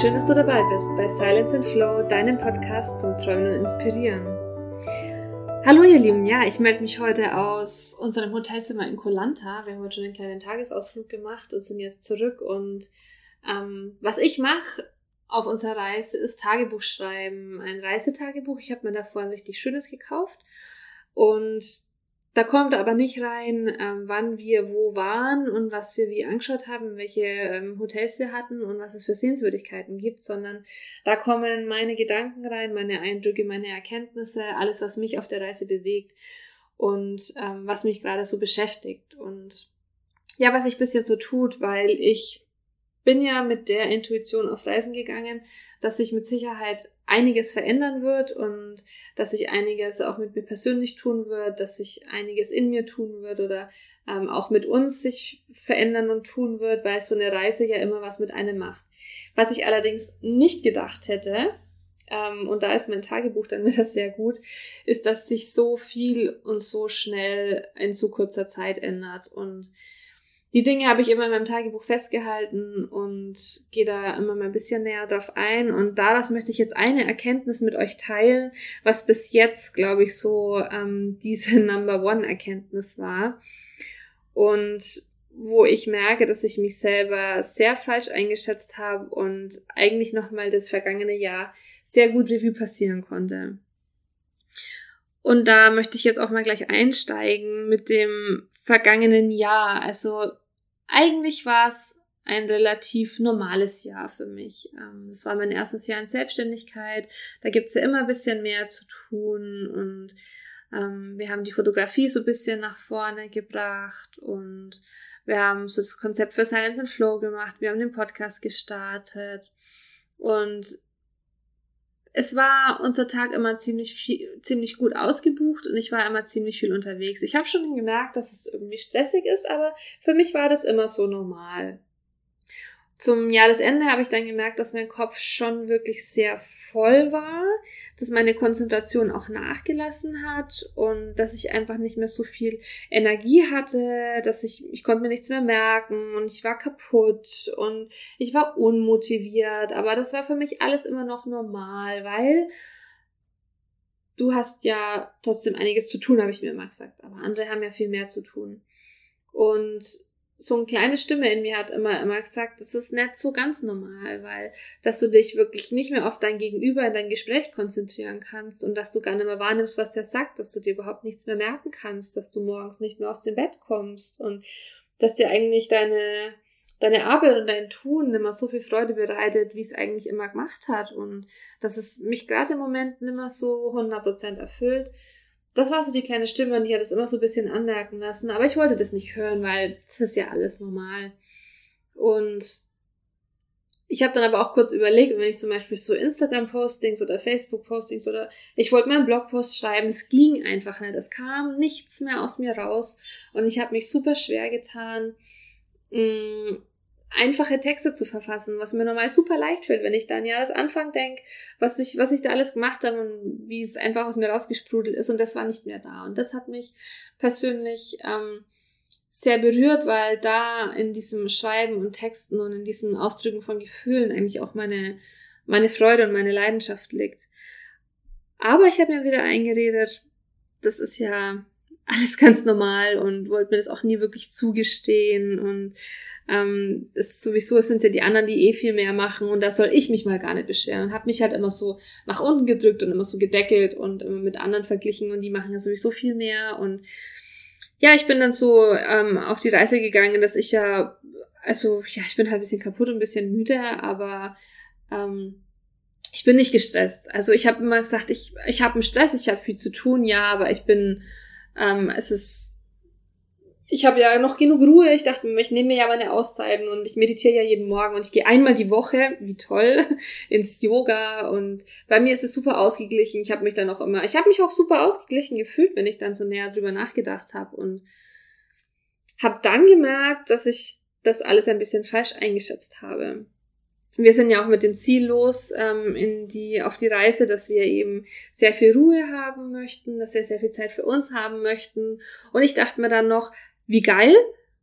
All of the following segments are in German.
Schön, dass du dabei bist bei Silence and Flow, deinem Podcast zum Träumen und Inspirieren. Hallo ihr Lieben, ja, ich melde mich heute aus unserem Hotelzimmer in Kolanta. Wir haben heute schon einen kleinen Tagesausflug gemacht und sind jetzt zurück. Und ähm, was ich mache auf unserer Reise ist Tagebuch schreiben, ein Reisetagebuch. Ich habe mir davor ein richtig schönes gekauft und da kommt aber nicht rein, ähm, wann wir wo waren und was wir wie angeschaut haben, welche ähm, Hotels wir hatten und was es für Sehenswürdigkeiten gibt, sondern da kommen meine Gedanken rein, meine Eindrücke, meine Erkenntnisse, alles, was mich auf der Reise bewegt und ähm, was mich gerade so beschäftigt. Und ja, was sich bis jetzt so tut, weil ich bin ja mit der Intuition auf Reisen gegangen, dass sich mit Sicherheit einiges verändern wird und dass sich einiges auch mit mir persönlich tun wird, dass sich einiges in mir tun wird oder ähm, auch mit uns sich verändern und tun wird, weil so eine Reise ja immer was mit einem macht. Was ich allerdings nicht gedacht hätte, ähm, und da ist mein Tagebuch dann wieder sehr gut, ist, dass sich so viel und so schnell in so kurzer Zeit ändert und die Dinge habe ich immer in meinem Tagebuch festgehalten und gehe da immer mal ein bisschen näher drauf ein. Und daraus möchte ich jetzt eine Erkenntnis mit euch teilen, was bis jetzt, glaube ich, so ähm, diese Number One Erkenntnis war. Und wo ich merke, dass ich mich selber sehr falsch eingeschätzt habe und eigentlich nochmal das vergangene Jahr sehr gut Revue passieren konnte. Und da möchte ich jetzt auch mal gleich einsteigen mit dem vergangenen Jahr. Also eigentlich war es ein relativ normales Jahr für mich. Ähm, es war mein erstes Jahr in Selbstständigkeit. Da gibt's ja immer ein bisschen mehr zu tun und ähm, wir haben die Fotografie so ein bisschen nach vorne gebracht und wir haben so das Konzept für Silence and Flow gemacht. Wir haben den Podcast gestartet und es war unser Tag immer ziemlich viel, ziemlich gut ausgebucht und ich war immer ziemlich viel unterwegs. Ich habe schon gemerkt, dass es irgendwie stressig ist, aber für mich war das immer so normal zum Jahresende habe ich dann gemerkt, dass mein Kopf schon wirklich sehr voll war, dass meine Konzentration auch nachgelassen hat und dass ich einfach nicht mehr so viel Energie hatte, dass ich, ich konnte mir nichts mehr merken und ich war kaputt und ich war unmotiviert, aber das war für mich alles immer noch normal, weil du hast ja trotzdem einiges zu tun, habe ich mir immer gesagt, aber andere haben ja viel mehr zu tun. Und so eine kleine Stimme in mir hat immer, immer gesagt, das ist nicht so ganz normal, weil, dass du dich wirklich nicht mehr auf dein Gegenüber in dein Gespräch konzentrieren kannst und dass du gar nicht mehr wahrnimmst, was der sagt, dass du dir überhaupt nichts mehr merken kannst, dass du morgens nicht mehr aus dem Bett kommst und dass dir eigentlich deine, deine Arbeit und dein Tun immer so viel Freude bereitet, wie es eigentlich immer gemacht hat und dass es mich gerade im Moment nicht mehr so 100% erfüllt das war so die kleine Stimme und die hat es immer so ein bisschen anmerken lassen. Aber ich wollte das nicht hören, weil das ist ja alles normal. Und ich habe dann aber auch kurz überlegt, wenn ich zum Beispiel so Instagram-Postings oder Facebook-Postings oder ich wollte meinen Blogpost schreiben, es ging einfach nicht. Es kam nichts mehr aus mir raus und ich habe mich super schwer getan, mm, einfache Texte zu verfassen, was mir normal super leicht fällt, wenn ich dann ja das Anfang denke, was ich, was ich da alles gemacht habe und wie es einfach aus mir rausgesprudelt ist und das war nicht mehr da. Und das hat mich persönlich ähm, sehr berührt, weil da in diesem Schreiben und Texten und in diesem Ausdrücken von Gefühlen eigentlich auch meine, meine Freude und meine Leidenschaft liegt. Aber ich habe mir wieder eingeredet, das ist ja alles ganz normal und wollte mir das auch nie wirklich zugestehen und ähm, ist sowieso, es sind ja die anderen, die eh viel mehr machen und da soll ich mich mal gar nicht beschweren und habe mich halt immer so nach unten gedrückt und immer so gedeckelt und immer mit anderen verglichen und die machen ja sowieso viel mehr und ja, ich bin dann so ähm, auf die Reise gegangen, dass ich ja, also ja, ich bin halt ein bisschen kaputt und ein bisschen müde, aber ähm, ich bin nicht gestresst. Also ich habe immer gesagt, ich, ich habe einen Stress, ich habe viel zu tun, ja, aber ich bin, ähm, es ist ich habe ja noch genug Ruhe. Ich dachte mir, ich nehme mir ja meine Auszeiten und ich meditiere ja jeden Morgen und ich gehe einmal die Woche, wie toll, ins Yoga und bei mir ist es super ausgeglichen. Ich habe mich dann auch immer, ich habe mich auch super ausgeglichen gefühlt, wenn ich dann so näher drüber nachgedacht habe und habe dann gemerkt, dass ich das alles ein bisschen falsch eingeschätzt habe. Wir sind ja auch mit dem Ziel los ähm, in die auf die Reise, dass wir eben sehr viel Ruhe haben möchten, dass wir sehr viel Zeit für uns haben möchten. Und ich dachte mir dann noch, wie geil.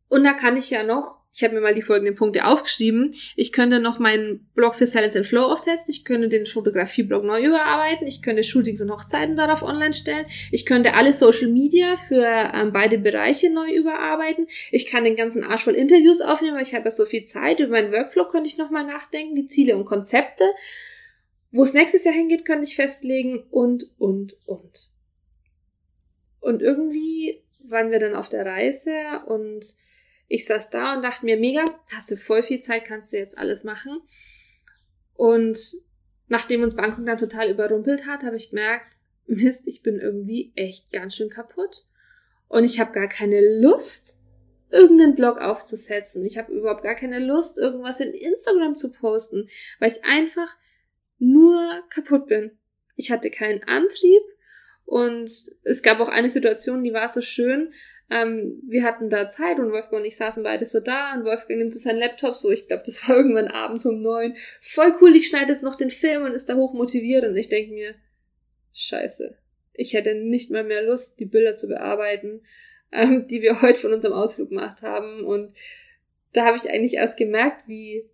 Und da kann ich ja noch ich habe mir mal die folgenden Punkte aufgeschrieben. Ich könnte noch meinen Blog für Silence and Flow aufsetzen. Ich könnte den Fotografie-Blog neu überarbeiten. Ich könnte Shootings und Hochzeiten darauf online stellen. Ich könnte alle Social Media für ähm, beide Bereiche neu überarbeiten. Ich kann den ganzen Arsch voll Interviews aufnehmen, weil ich habe ja so viel Zeit. Über meinen Workflow könnte ich nochmal nachdenken, die Ziele und Konzepte. Wo es nächstes Jahr hingeht, könnte ich festlegen und, und, und. Und irgendwie waren wir dann auf der Reise und ich saß da und dachte mir, mega, hast du voll viel Zeit, kannst du jetzt alles machen. Und nachdem uns Bangkok dann total überrumpelt hat, habe ich gemerkt, Mist, ich bin irgendwie echt ganz schön kaputt. Und ich habe gar keine Lust, irgendeinen Blog aufzusetzen. Ich habe überhaupt gar keine Lust, irgendwas in Instagram zu posten, weil ich einfach nur kaputt bin. Ich hatte keinen Antrieb und es gab auch eine Situation, die war so schön. Ähm, wir hatten da Zeit und Wolfgang und ich saßen beide so da und Wolfgang nimmt so seinen Laptop so, ich glaube, das war irgendwann abends um neun. Voll cool, ich schneide jetzt noch den Film und ist da hoch motiviert und ich denke mir, scheiße, ich hätte nicht mal mehr Lust, die Bilder zu bearbeiten, ähm, die wir heute von unserem Ausflug gemacht haben und da habe ich eigentlich erst gemerkt, wie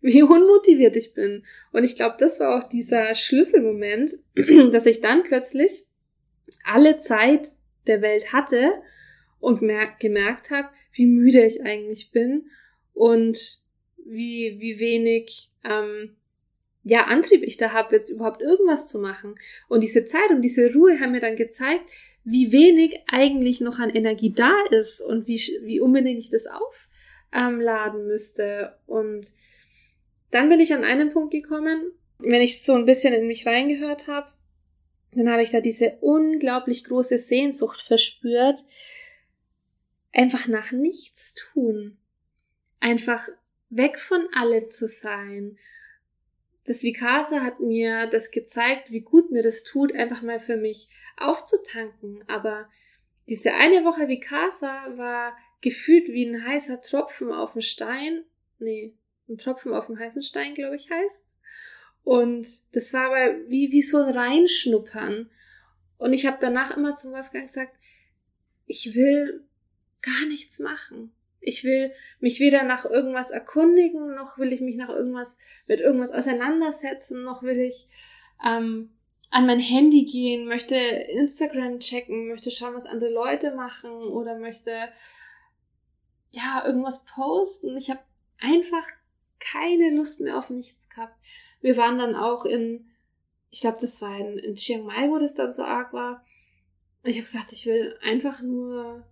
wie unmotiviert ich bin. Und ich glaube, das war auch dieser Schlüsselmoment, dass ich dann plötzlich alle Zeit der Welt hatte und gemerkt habe, wie müde ich eigentlich bin und wie, wie wenig ähm, ja, Antrieb ich da habe, jetzt überhaupt irgendwas zu machen. Und diese Zeit und diese Ruhe haben mir dann gezeigt, wie wenig eigentlich noch an Energie da ist und wie, wie unbedingt ich das aufladen müsste. Und dann bin ich an einen Punkt gekommen, wenn ich so ein bisschen in mich reingehört habe, dann habe ich da diese unglaublich große Sehnsucht verspürt, einfach nach nichts tun, einfach weg von allem zu sein. Das Vikasa hat mir das gezeigt, wie gut mir das tut, einfach mal für mich aufzutanken. Aber diese eine Woche Vikasa war gefühlt wie ein heißer Tropfen auf dem Stein. Nee, ein Tropfen auf dem heißen Stein, glaube ich, heißt's. Und das war aber wie, wie so ein Reinschnuppern. Und ich habe danach immer zum Wolfgang gesagt, ich will gar nichts machen. Ich will mich weder nach irgendwas erkundigen, noch will ich mich nach irgendwas mit irgendwas auseinandersetzen, noch will ich ähm, an mein Handy gehen, möchte Instagram checken, möchte schauen, was andere Leute machen oder möchte ja irgendwas posten. Ich habe einfach keine Lust mehr auf nichts gehabt. Wir waren dann auch in, ich glaube, das war in, in Chiang Mai, wo das dann so arg war. Ich habe gesagt, ich will einfach nur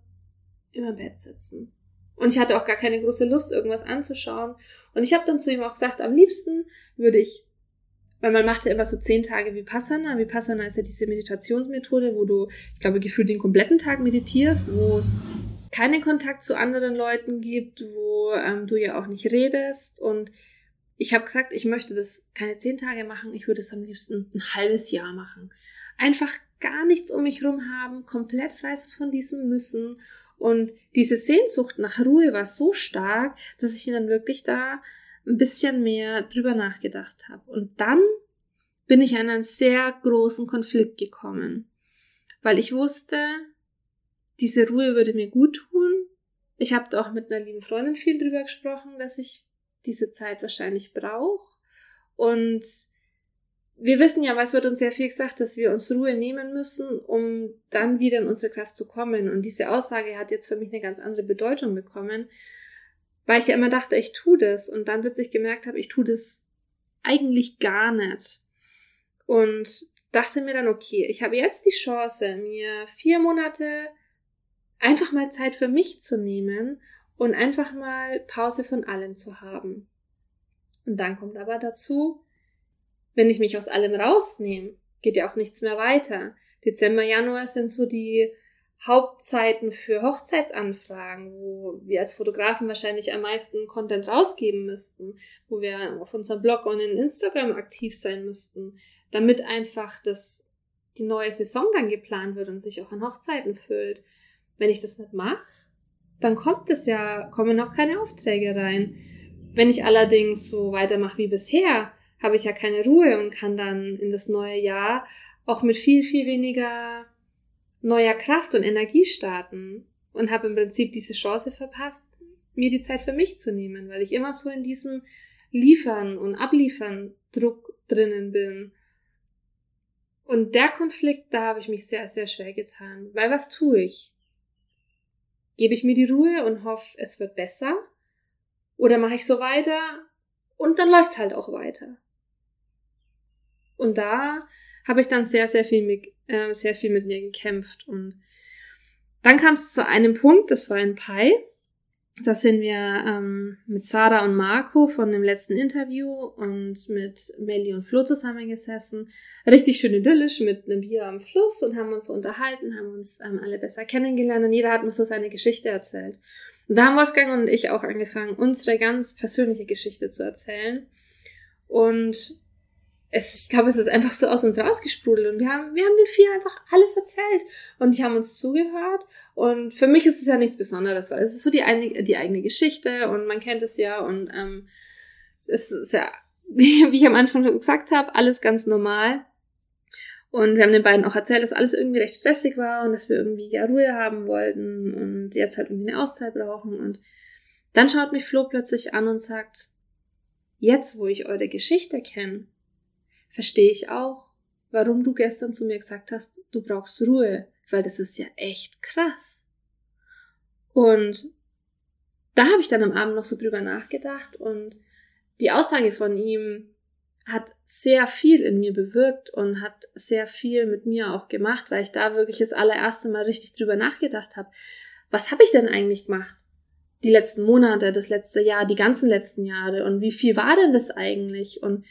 im Bett sitzen. Und ich hatte auch gar keine große Lust, irgendwas anzuschauen. Und ich habe dann zu ihm auch gesagt, am liebsten würde ich, weil man macht ja immer so zehn Tage Vipassana. Vipassana ist ja diese Meditationsmethode, wo du, ich glaube, gefühlt den kompletten Tag meditierst, wo es keinen Kontakt zu anderen Leuten gibt, wo ähm, du ja auch nicht redest. Und ich habe gesagt, ich möchte das keine zehn Tage machen, ich würde es am liebsten ein halbes Jahr machen. Einfach gar nichts um mich rum haben, komplett frei von diesem Müssen und diese Sehnsucht nach Ruhe war so stark, dass ich dann wirklich da ein bisschen mehr drüber nachgedacht habe. Und dann bin ich an einen sehr großen Konflikt gekommen, weil ich wusste, diese Ruhe würde mir gut tun. Ich habe auch mit einer lieben Freundin viel drüber gesprochen, dass ich diese Zeit wahrscheinlich brauche. Und wir wissen ja, was wird uns sehr viel gesagt, dass wir uns Ruhe nehmen müssen, um dann wieder in unsere Kraft zu kommen. Und diese Aussage hat jetzt für mich eine ganz andere Bedeutung bekommen, weil ich ja immer dachte, ich tue das und dann plötzlich gemerkt habe, ich tue das eigentlich gar nicht. Und dachte mir dann, okay, ich habe jetzt die Chance, mir vier Monate einfach mal Zeit für mich zu nehmen und einfach mal Pause von allem zu haben. Und dann kommt aber dazu, wenn ich mich aus allem rausnehme, geht ja auch nichts mehr weiter. Dezember, Januar sind so die Hauptzeiten für Hochzeitsanfragen, wo wir als Fotografen wahrscheinlich am meisten Content rausgeben müssten, wo wir auf unserem Blog und in Instagram aktiv sein müssten, damit einfach das, die neue Saison dann geplant wird und sich auch an Hochzeiten füllt. Wenn ich das nicht mache, dann kommt es ja, kommen noch keine Aufträge rein. Wenn ich allerdings so weitermache wie bisher, habe ich ja keine Ruhe und kann dann in das neue Jahr auch mit viel, viel weniger neuer Kraft und Energie starten und habe im Prinzip diese Chance verpasst, mir die Zeit für mich zu nehmen, weil ich immer so in diesem Liefern und Abliefern Druck drinnen bin. Und der Konflikt, da habe ich mich sehr, sehr schwer getan. Weil was tue ich? Gebe ich mir die Ruhe und hoffe, es wird besser? Oder mache ich so weiter und dann läuft's halt auch weiter? Und da habe ich dann sehr, sehr viel mit, äh, sehr viel mit mir gekämpft. Und dann kam es zu einem Punkt, das war ein Pi. Da sind wir ähm, mit Sarah und Marco von dem letzten Interview und mit Melly und Flo zusammengesessen. Richtig schön idyllisch mit einem Bier am Fluss und haben uns unterhalten, haben uns ähm, alle besser kennengelernt und jeder hat mir so seine Geschichte erzählt. Und da haben Wolfgang und ich auch angefangen, unsere ganz persönliche Geschichte zu erzählen. Und es, ich glaube, es ist einfach so aus uns rausgesprudelt und wir haben, wir haben den vier einfach alles erzählt und die haben uns zugehört und für mich ist es ja nichts Besonderes, weil es ist so die, eine, die eigene Geschichte und man kennt es ja und ähm, es ist ja, wie, wie ich am Anfang gesagt habe, alles ganz normal. Und wir haben den beiden auch erzählt, dass alles irgendwie recht stressig war und dass wir irgendwie ja Ruhe haben wollten und jetzt halt irgendwie eine Auszeit brauchen. Und dann schaut mich Flo plötzlich an und sagt, jetzt wo ich eure Geschichte kenne, verstehe ich auch, warum du gestern zu mir gesagt hast, du brauchst Ruhe, weil das ist ja echt krass. Und da habe ich dann am Abend noch so drüber nachgedacht und die Aussage von ihm hat sehr viel in mir bewirkt und hat sehr viel mit mir auch gemacht, weil ich da wirklich das allererste Mal richtig drüber nachgedacht habe. Was habe ich denn eigentlich gemacht? Die letzten Monate, das letzte Jahr, die ganzen letzten Jahre und wie viel war denn das eigentlich? Und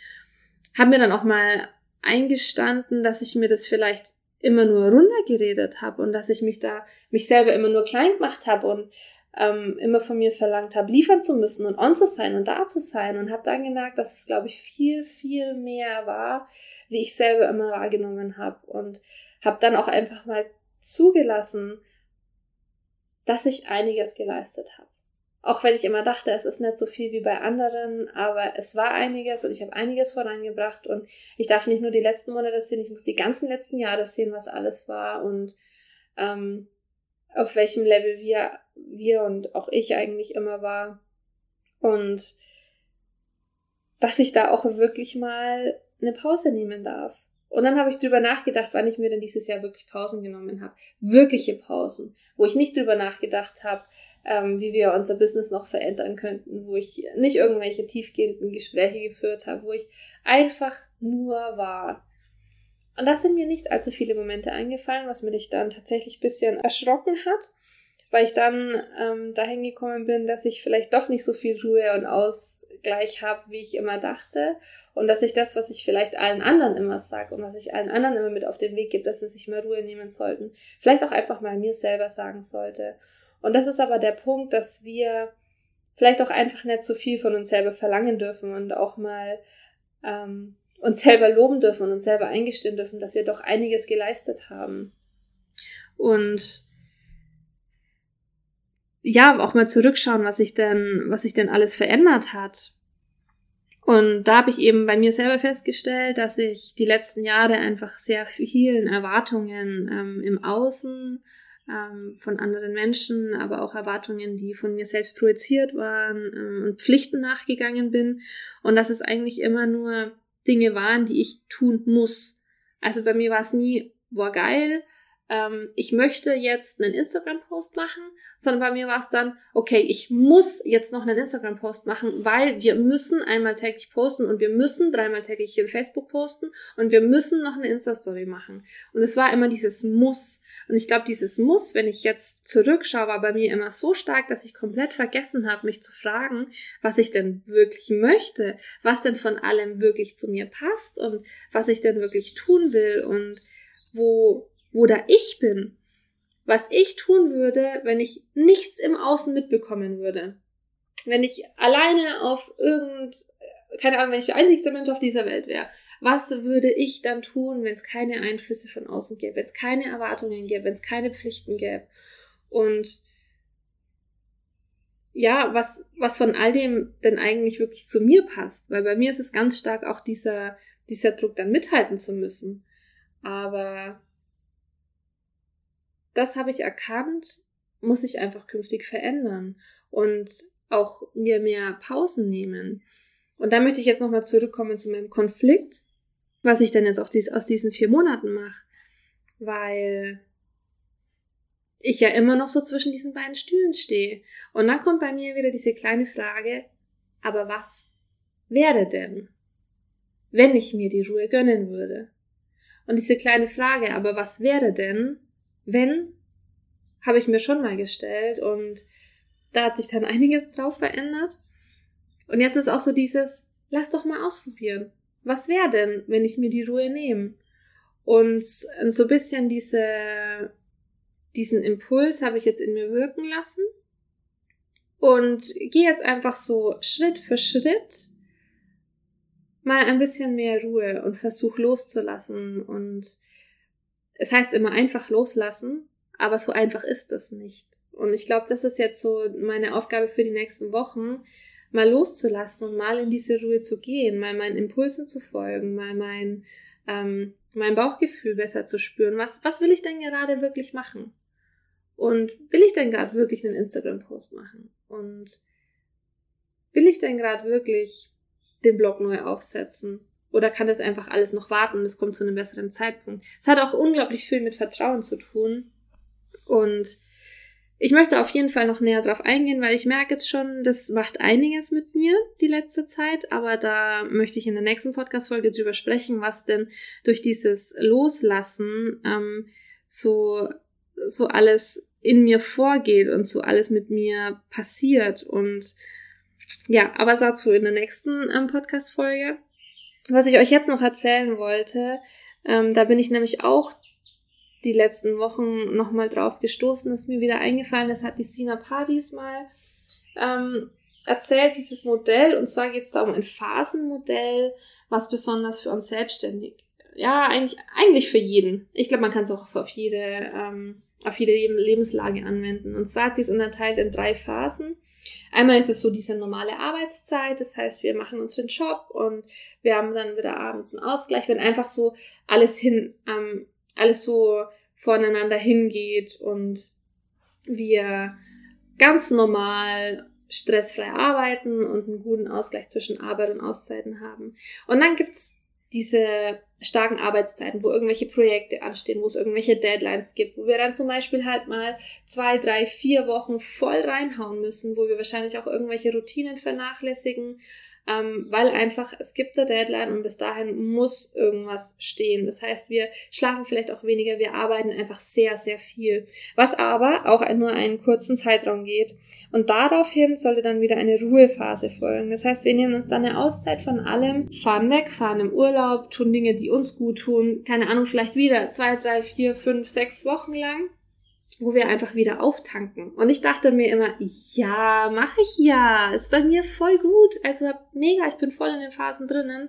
habe mir dann auch mal eingestanden, dass ich mir das vielleicht immer nur runtergeredet habe und dass ich mich da mich selber immer nur klein gemacht habe und ähm, immer von mir verlangt habe, liefern zu müssen und on zu sein und da zu sein und habe dann gemerkt, dass es, glaube ich, viel, viel mehr war, wie ich selber immer wahrgenommen habe und habe dann auch einfach mal zugelassen, dass ich einiges geleistet habe. Auch wenn ich immer dachte, es ist nicht so viel wie bei anderen, aber es war einiges und ich habe einiges vorangebracht und ich darf nicht nur die letzten Monate sehen, ich muss die ganzen letzten Jahre sehen, was alles war und ähm, auf welchem Level wir, wir und auch ich eigentlich immer war. Und dass ich da auch wirklich mal eine Pause nehmen darf. Und dann habe ich drüber nachgedacht, wann ich mir denn dieses Jahr wirklich Pausen genommen habe. Wirkliche Pausen, wo ich nicht drüber nachgedacht habe, ähm, wie wir unser Business noch verändern könnten, wo ich nicht irgendwelche tiefgehenden Gespräche geführt habe, wo ich einfach nur war. Und da sind mir nicht allzu viele Momente eingefallen, was mich dann tatsächlich bisschen erschrocken hat, weil ich dann ähm, dahin gekommen bin, dass ich vielleicht doch nicht so viel Ruhe und Ausgleich habe, wie ich immer dachte. Und dass ich das, was ich vielleicht allen anderen immer sage und was ich allen anderen immer mit auf den Weg gebe, dass sie sich mal Ruhe nehmen sollten, vielleicht auch einfach mal mir selber sagen sollte. Und das ist aber der Punkt, dass wir vielleicht auch einfach nicht so viel von uns selber verlangen dürfen und auch mal ähm, uns selber loben dürfen und uns selber eingestehen dürfen, dass wir doch einiges geleistet haben. Und ja, auch mal zurückschauen, was sich denn, was sich denn alles verändert hat. Und da habe ich eben bei mir selber festgestellt, dass ich die letzten Jahre einfach sehr vielen Erwartungen ähm, im Außen ähm, von anderen Menschen, aber auch Erwartungen, die von mir selbst projiziert waren ähm, und Pflichten nachgegangen bin. Und dass es eigentlich immer nur Dinge waren, die ich tun muss. Also bei mir war es nie, boah, geil, ähm, ich möchte jetzt einen Instagram-Post machen, sondern bei mir war es dann, okay, ich muss jetzt noch einen Instagram-Post machen, weil wir müssen einmal täglich posten und wir müssen dreimal täglich in Facebook posten und wir müssen noch eine Insta-Story machen. Und es war immer dieses Muss. Und ich glaube, dieses Muss, wenn ich jetzt zurückschaue, war bei mir immer so stark, dass ich komplett vergessen habe, mich zu fragen, was ich denn wirklich möchte, was denn von allem wirklich zu mir passt und was ich denn wirklich tun will und wo, wo da ich bin. Was ich tun würde, wenn ich nichts im Außen mitbekommen würde. Wenn ich alleine auf irgend, keine Ahnung, wenn ich der einzigste Mensch auf dieser Welt wäre. Was würde ich dann tun, wenn es keine Einflüsse von außen gäbe, wenn es keine Erwartungen gäbe, wenn es keine Pflichten gäbe? Und ja, was, was von all dem denn eigentlich wirklich zu mir passt. Weil bei mir ist es ganz stark auch dieser, dieser Druck, dann mithalten zu müssen. Aber das habe ich erkannt, muss ich einfach künftig verändern. und auch mir mehr Pausen nehmen. Und da möchte ich jetzt nochmal zurückkommen zu meinem Konflikt, was ich dann jetzt auch dies, aus diesen vier Monaten mache, weil ich ja immer noch so zwischen diesen beiden Stühlen stehe. Und dann kommt bei mir wieder diese kleine Frage, aber was wäre denn, wenn ich mir die Ruhe gönnen würde? Und diese kleine Frage, aber was wäre denn, wenn, habe ich mir schon mal gestellt und da hat sich dann einiges drauf verändert. Und jetzt ist auch so dieses, lass doch mal ausprobieren. Was wäre denn, wenn ich mir die Ruhe nehme? Und so ein bisschen diese, diesen Impuls habe ich jetzt in mir wirken lassen und gehe jetzt einfach so Schritt für Schritt mal ein bisschen mehr Ruhe und versuch loszulassen und es heißt immer einfach loslassen, aber so einfach ist das nicht. Und ich glaube, das ist jetzt so meine Aufgabe für die nächsten Wochen, mal loszulassen und mal in diese Ruhe zu gehen, mal meinen Impulsen zu folgen, mal mein, ähm, mein Bauchgefühl besser zu spüren. Was, was will ich denn gerade wirklich machen? Und will ich denn gerade wirklich einen Instagram-Post machen? Und will ich denn gerade wirklich den Blog neu aufsetzen? Oder kann das einfach alles noch warten und es kommt zu einem besseren Zeitpunkt? Es hat auch unglaublich viel mit Vertrauen zu tun. Und ich möchte auf jeden Fall noch näher drauf eingehen, weil ich merke jetzt schon, das macht einiges mit mir die letzte Zeit, aber da möchte ich in der nächsten Podcast-Folge drüber sprechen, was denn durch dieses Loslassen ähm, so, so alles in mir vorgeht und so alles mit mir passiert. Und ja, aber dazu in der nächsten ähm, Podcast-Folge. Was ich euch jetzt noch erzählen wollte, ähm, da bin ich nämlich auch die letzten Wochen nochmal drauf gestoßen, ist mir wieder eingefallen, das hat die Sina Paris mal ähm, erzählt, dieses Modell. Und zwar geht es da um ein Phasenmodell, was besonders für uns selbstständig, ja, eigentlich, eigentlich für jeden. Ich glaube, man kann es auch auf jede, ähm, auf jede Lebenslage anwenden. Und zwar hat sie es unterteilt in drei Phasen. Einmal ist es so diese normale Arbeitszeit, das heißt, wir machen uns den Job und wir haben dann wieder abends einen Ausgleich, wenn einfach so alles hin, ähm, alles so voneinander hingeht und wir ganz normal stressfrei arbeiten und einen guten Ausgleich zwischen Arbeit und Auszeiten haben. Und dann gibt's diese starken Arbeitszeiten, wo irgendwelche Projekte anstehen, wo es irgendwelche Deadlines gibt, wo wir dann zum Beispiel halt mal zwei, drei, vier Wochen voll reinhauen müssen, wo wir wahrscheinlich auch irgendwelche Routinen vernachlässigen, ähm, weil einfach es gibt eine Deadline und bis dahin muss irgendwas stehen. Das heißt, wir schlafen vielleicht auch weniger, wir arbeiten einfach sehr, sehr viel, was aber auch nur einen kurzen Zeitraum geht. Und daraufhin sollte dann wieder eine Ruhephase folgen. Das heißt, wir nehmen uns dann eine Auszeit von allem, fahren weg, fahren im Urlaub, tun Dinge, die uns gut tun, keine Ahnung, vielleicht wieder zwei, drei, vier, fünf, sechs Wochen lang wo wir einfach wieder auftanken. Und ich dachte mir immer, ja, mache ich ja, ist bei mir voll gut. Also mega, ich bin voll in den Phasen drinnen.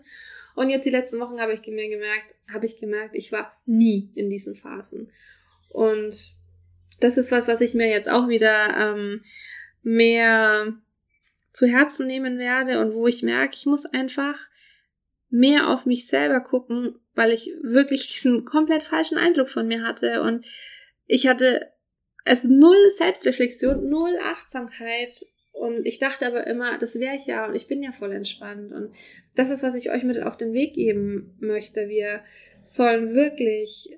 Und jetzt die letzten Wochen habe ich mir gemerkt, habe ich gemerkt, ich war nie in diesen Phasen. Und das ist was, was ich mir jetzt auch wieder ähm, mehr zu Herzen nehmen werde und wo ich merke, ich muss einfach mehr auf mich selber gucken, weil ich wirklich diesen komplett falschen Eindruck von mir hatte und ich hatte es null Selbstreflexion, null Achtsamkeit. Und ich dachte aber immer, das wäre ich ja und ich bin ja voll entspannt. Und das ist, was ich euch mit auf den Weg geben möchte. Wir sollen wirklich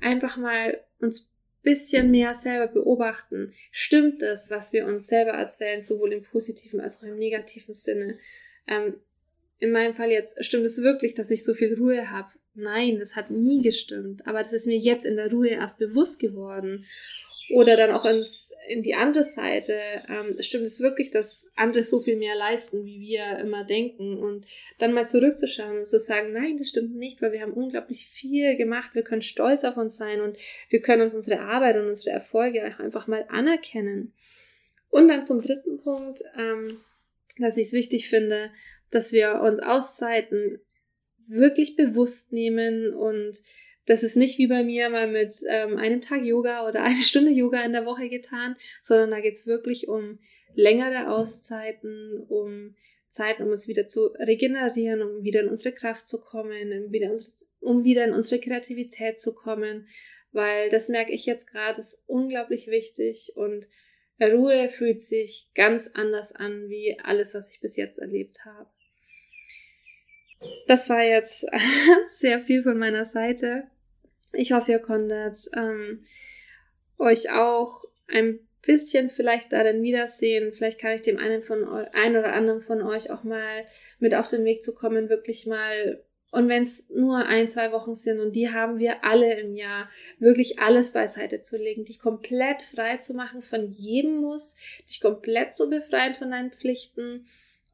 einfach mal uns bisschen mehr selber beobachten. Stimmt es, was wir uns selber erzählen, sowohl im positiven als auch im negativen Sinne? Ähm, in meinem Fall jetzt, stimmt es wirklich, dass ich so viel Ruhe habe? Nein, das hat nie gestimmt. Aber das ist mir jetzt in der Ruhe erst bewusst geworden. Oder dann auch ins, in die andere Seite. Ähm, stimmt es wirklich, dass andere so viel mehr leisten, wie wir immer denken? Und dann mal zurückzuschauen und zu sagen, nein, das stimmt nicht, weil wir haben unglaublich viel gemacht. Wir können stolz auf uns sein und wir können uns unsere Arbeit und unsere Erfolge einfach mal anerkennen. Und dann zum dritten Punkt, ähm, dass ich es wichtig finde, dass wir uns Auszeiten wirklich bewusst nehmen und das ist nicht wie bei mir mal mit ähm, einem Tag Yoga oder eine Stunde Yoga in der Woche getan, sondern da geht's wirklich um längere Auszeiten, um Zeiten, um uns wieder zu regenerieren, um wieder in unsere Kraft zu kommen, um wieder, um wieder in unsere Kreativität zu kommen, weil das merke ich jetzt gerade, ist unglaublich wichtig und Ruhe fühlt sich ganz anders an wie alles, was ich bis jetzt erlebt habe. Das war jetzt sehr viel von meiner Seite. Ich hoffe, ihr konntet ähm, euch auch ein bisschen vielleicht darin wiedersehen. Vielleicht kann ich dem einen von ein oder anderen von euch auch mal mit auf den Weg zu kommen, wirklich mal und wenn es nur ein, zwei Wochen sind und die haben wir alle im Jahr, wirklich alles beiseite zu legen, dich komplett frei zu machen von jedem Muss, dich komplett zu befreien von deinen Pflichten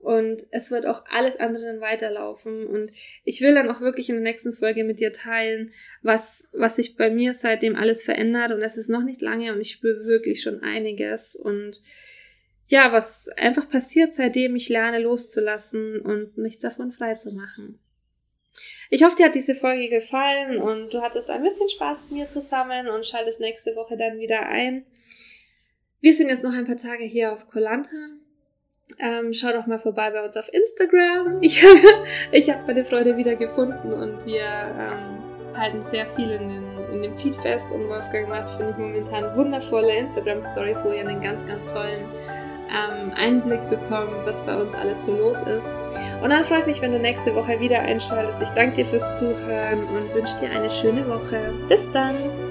und es wird auch alles andere dann weiterlaufen und ich will dann auch wirklich in der nächsten Folge mit dir teilen, was, was sich bei mir seitdem alles verändert und es ist noch nicht lange und ich spüre wirklich schon einiges und ja, was einfach passiert, seitdem ich lerne loszulassen und mich davon frei zu machen. Ich hoffe, dir hat diese Folge gefallen und du hattest ein bisschen Spaß mit mir zusammen und schaltest nächste Woche dann wieder ein. Wir sind jetzt noch ein paar Tage hier auf Kolanta. Ähm, schau doch mal vorbei bei uns auf Instagram. Ich habe ich hab meine Freude wieder gefunden und wir ähm, halten sehr viel in, den, in dem Feed fest und Wolfgang macht, finde ich, momentan wundervolle Instagram-Stories, wo ihr einen ganz, ganz tollen ähm, Einblick bekommen, was bei uns alles so los ist. Und dann freue ich mich, wenn du nächste Woche wieder einschaltest. Ich danke dir fürs Zuhören und wünsche dir eine schöne Woche. Bis dann!